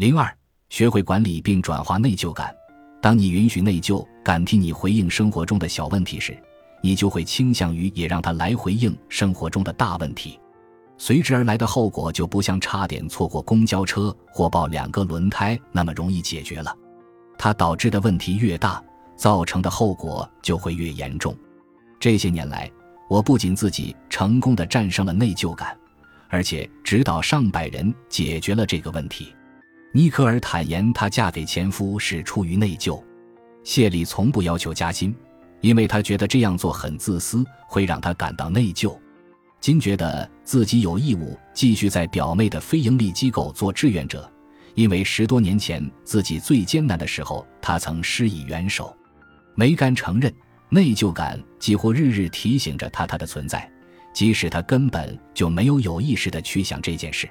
零二，学会管理并转化内疚感。当你允许内疚感替你回应生活中的小问题时，你就会倾向于也让它来回应生活中的大问题。随之而来的后果就不像差点错过公交车或爆两个轮胎那么容易解决了。它导致的问题越大，造成的后果就会越严重。这些年来，我不仅自己成功的战胜了内疚感，而且指导上百人解决了这个问题。尼克尔坦言，她嫁给前夫是出于内疚。谢里从不要求加薪，因为他觉得这样做很自私，会让他感到内疚。金觉得自己有义务继续在表妹的非营利机构做志愿者，因为十多年前自己最艰难的时候，他曾施以援手。梅干承认，内疚感几乎日日提醒着他他的存在，即使他根本就没有有意识的去想这件事。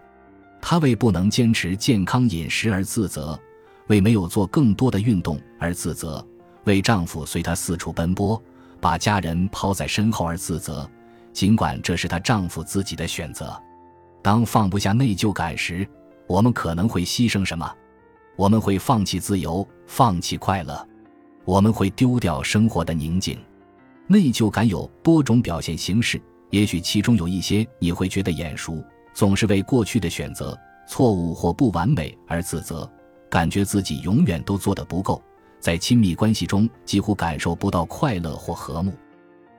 他为不能坚持健康饮食而自责，为没有做更多的运动而自责，为丈夫随她四处奔波，把家人抛在身后而自责。尽管这是她丈夫自己的选择，当放不下内疚感时，我们可能会牺牲什么？我们会放弃自由，放弃快乐，我们会丢掉生活的宁静。内疚感有多种表现形式，也许其中有一些你会觉得眼熟：总是为过去的选择、错误或不完美而自责，感觉自己永远都做得不够，在亲密关系中几乎感受不到快乐或和睦。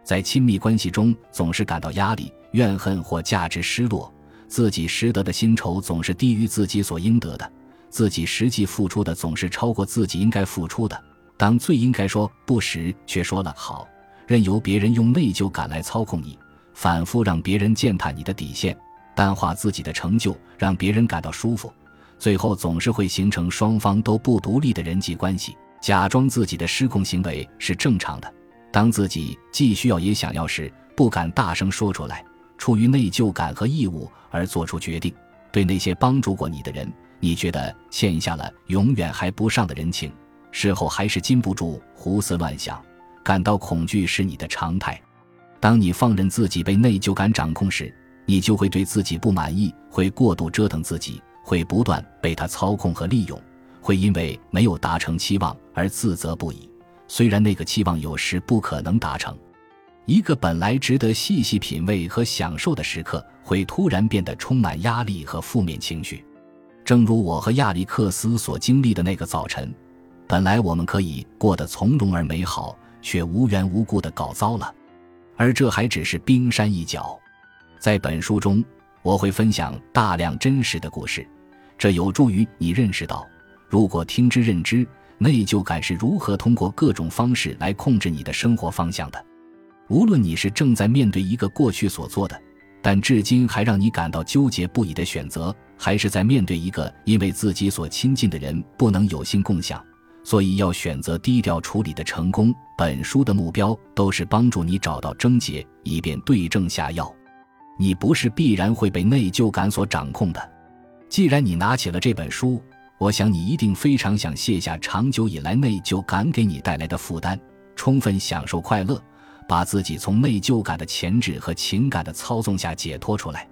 在亲密关系中，总是感到压力、怨恨或价值失落，自己拾得的薪酬总是低于自己所应得的，自己实际付出的总是超过自己应该付出的。当最应该说不时，却说了好，任由别人用内疚感来操控你，反复让别人践踏你的底线，淡化自己的成就，让别人感到舒服，最后总是会形成双方都不独立的人际关系，假装自己的失控行为是正常的。当自己既需要也想要时，不敢大声说出来，出于内疚感和义务而做出决定。对那些帮助过你的人，你觉得欠下了永远还不上的人情，事后还是禁不住胡思乱想，感到恐惧是你的常态。当你放任自己被内疚感掌控时，你就会对自己不满意，会过度折腾自己，会不断被他操控和利用，会因为没有达成期望而自责不已。虽然那个期望有时不可能达成，一个本来值得细细品味和享受的时刻，会突然变得充满压力和负面情绪。正如我和亚历克斯所经历的那个早晨，本来我们可以过得从容而美好，却无缘无故的搞糟了。而这还只是冰山一角。在本书中，我会分享大量真实的故事，这有助于你认识到，如果听之任之。内疚感是如何通过各种方式来控制你的生活方向的？无论你是正在面对一个过去所做的，但至今还让你感到纠结不已的选择，还是在面对一个因为自己所亲近的人不能有幸共享，所以要选择低调处理的成功，本书的目标都是帮助你找到症结，以便对症下药。你不是必然会被内疚感所掌控的。既然你拿起了这本书。我想你一定非常想卸下长久以来内疚感给你带来的负担，充分享受快乐，把自己从内疚感的钳制和情感的操纵下解脱出来。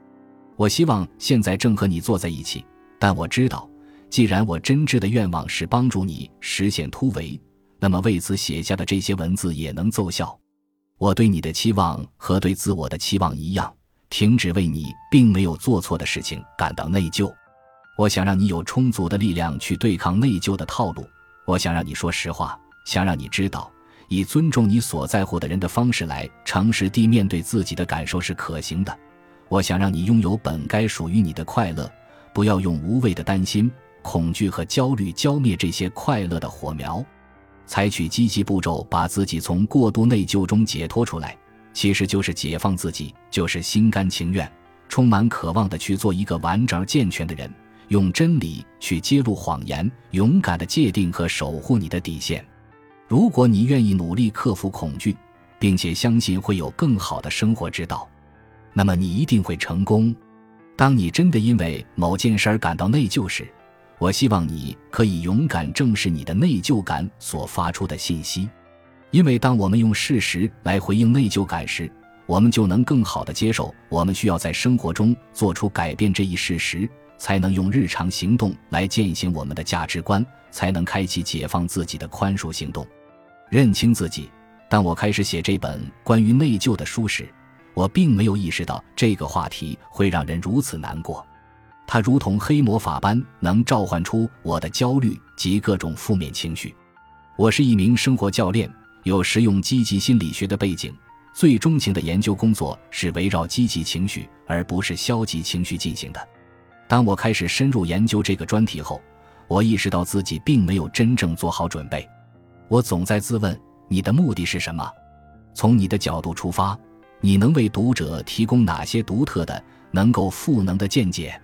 我希望现在正和你坐在一起，但我知道，既然我真挚的愿望是帮助你实现突围，那么为此写下的这些文字也能奏效。我对你的期望和对自我的期望一样，停止为你并没有做错的事情感到内疚。我想让你有充足的力量去对抗内疚的套路。我想让你说实话，想让你知道，以尊重你所在乎的人的方式来诚实地面对自己的感受是可行的。我想让你拥有本该属于你的快乐，不要用无谓的担心、恐惧和焦虑浇灭这些快乐的火苗。采取积极步骤，把自己从过度内疚中解脱出来，其实就是解放自己，就是心甘情愿、充满渴望的去做一个完整而健全的人。用真理去揭露谎言，勇敢的界定和守护你的底线。如果你愿意努力克服恐惧，并且相信会有更好的生活之道，那么你一定会成功。当你真的因为某件事而感到内疚时，我希望你可以勇敢正视你的内疚感所发出的信息，因为当我们用事实来回应内疚感时，我们就能更好地接受我们需要在生活中做出改变这一事实。才能用日常行动来践行我们的价值观，才能开启解放自己的宽恕行动。认清自己。当我开始写这本关于内疚的书时，我并没有意识到这个话题会让人如此难过。它如同黑魔法般能召唤出我的焦虑及各种负面情绪。我是一名生活教练，有实用积极心理学的背景，最钟情的研究工作是围绕积极情绪而不是消极情绪进行的。当我开始深入研究这个专题后，我意识到自己并没有真正做好准备。我总在自问。你的目的是什么？从你的角度出发，你能为读者提供哪些独特的、能够赋能的见解？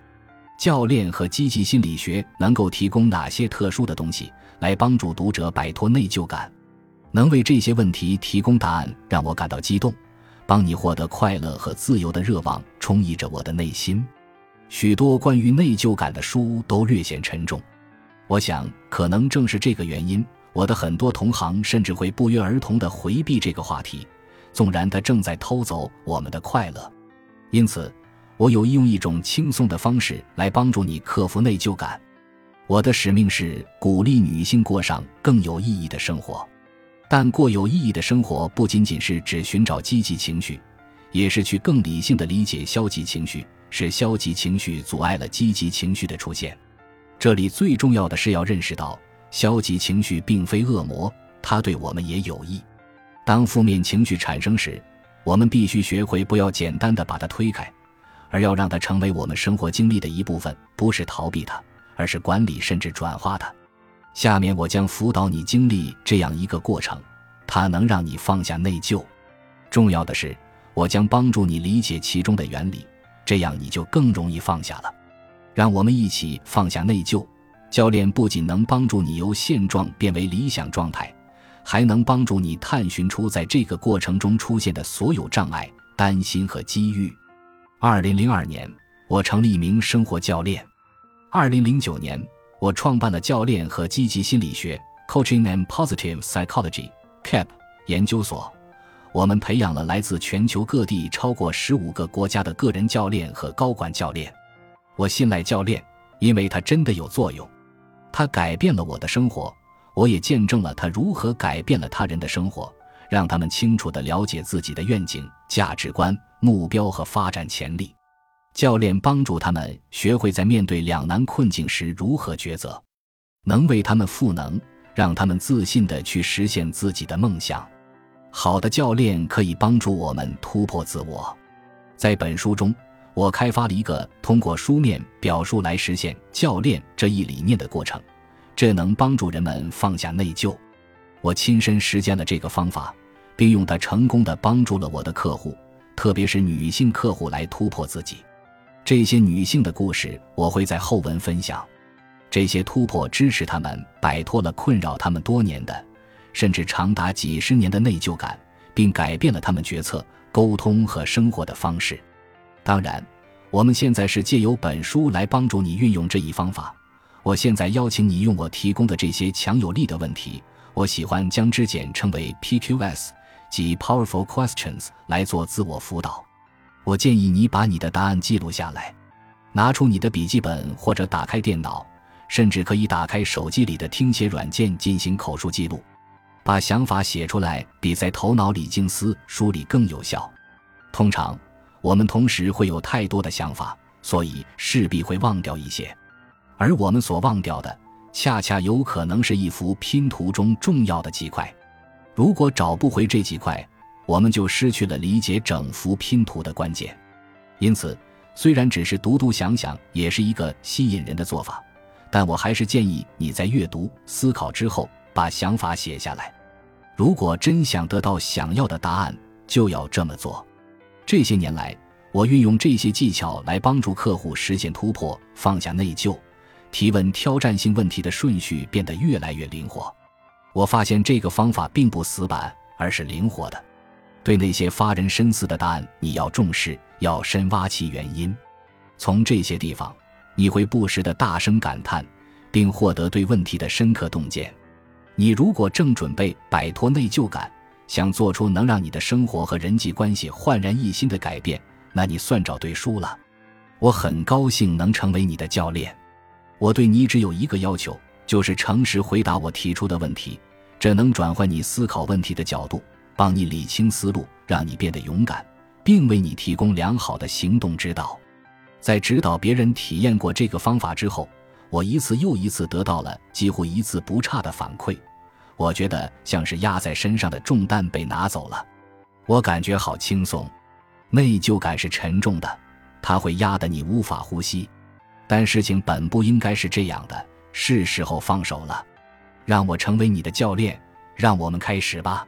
教练和积极心理学能够提供哪些特殊的东西来帮助读者摆脱内疚感？能为这些问题提供答案，让我感到激动。帮你获得快乐和自由的热望充溢着我的内心。许多关于内疚感的书都略显沉重，我想，可能正是这个原因。我的很多同行甚至会不约而同地回避这个话题，纵然它正在偷走我们的快乐。因此，我有意用一种轻松的方式来帮助你克服内疚感。我的使命是鼓励女性过上更有意义的生活，但过有意义的生活不仅仅是只寻找积极情绪，也是去更理性的理解消极情绪，是消极情绪阻碍了积极情绪的出现。这里最重要的是要认识到。消极情绪并非恶魔，它对我们也有益。当负面情绪产生时，我们必须学会不要简单的把它推开，而要让它成为我们生活经历的一部分，不是逃避它，而是管理甚至转化它。下面我将辅导你经历这样一个过程，它能让你放下内疚。重要的是，我将帮助你理解其中的原理，这样你就更容易放下了。让我们一起放下内疚。教练不仅能帮助你由现状变为理想状态，还能帮助你探寻出在这个过程中出现的所有障碍、担心和机遇。二零零二年，我成了一名生活教练。二零零九年，我创办了教练和积极心理学 （Coaching and Positive Psychology，CAP） 研究所。我们培养了来自全球各地超过十五个国家的个人教练和高管教练。我信赖教练，因为他真的有作用。他改变了我的生活，我也见证了他如何改变了他人的生活，让他们清楚地了解自己的愿景、价值观、目标和发展潜力。教练帮助他们学会在面对两难困境时如何抉择，能为他们赋能，让他们自信地去实现自己的梦想。好的教练可以帮助我们突破自我。在本书中。我开发了一个通过书面表述来实现教练这一理念的过程，这能帮助人们放下内疚。我亲身实践了这个方法，并用它成功的帮助了我的客户，特别是女性客户来突破自己。这些女性的故事我会在后文分享。这些突破支持她们摆脱了困扰她们多年的，甚至长达几十年的内疚感，并改变了她们决策、沟通和生活的方式。当然，我们现在是借由本书来帮助你运用这一方法。我现在邀请你用我提供的这些强有力的问题，我喜欢将之简称为 PQS，即 Powerful Questions，来做自我辅导。我建议你把你的答案记录下来，拿出你的笔记本或者打开电脑，甚至可以打开手机里的听写软件进行口述记录。把想法写出来比在头脑里静思梳理更有效。通常。我们同时会有太多的想法，所以势必会忘掉一些，而我们所忘掉的，恰恰有可能是一幅拼图中重要的几块。如果找不回这几块，我们就失去了理解整幅拼图的关键。因此，虽然只是读读想想，也是一个吸引人的做法，但我还是建议你在阅读、思考之后，把想法写下来。如果真想得到想要的答案，就要这么做。这些年来，我运用这些技巧来帮助客户实现突破，放下内疚，提问挑战性问题的顺序变得越来越灵活。我发现这个方法并不死板，而是灵活的。对那些发人深思的答案，你要重视，要深挖其原因。从这些地方，你会不时的大声感叹，并获得对问题的深刻洞见。你如果正准备摆脱内疚感，想做出能让你的生活和人际关系焕然一新的改变，那你算找对书了。我很高兴能成为你的教练。我对你只有一个要求，就是诚实回答我提出的问题。这能转换你思考问题的角度，帮你理清思路，让你变得勇敢，并为你提供良好的行动指导。在指导别人体验过这个方法之后，我一次又一次得到了几乎一字不差的反馈。我觉得像是压在身上的重担被拿走了，我感觉好轻松。内疚感是沉重的，它会压得你无法呼吸。但事情本不应该是这样的，是时候放手了。让我成为你的教练，让我们开始吧。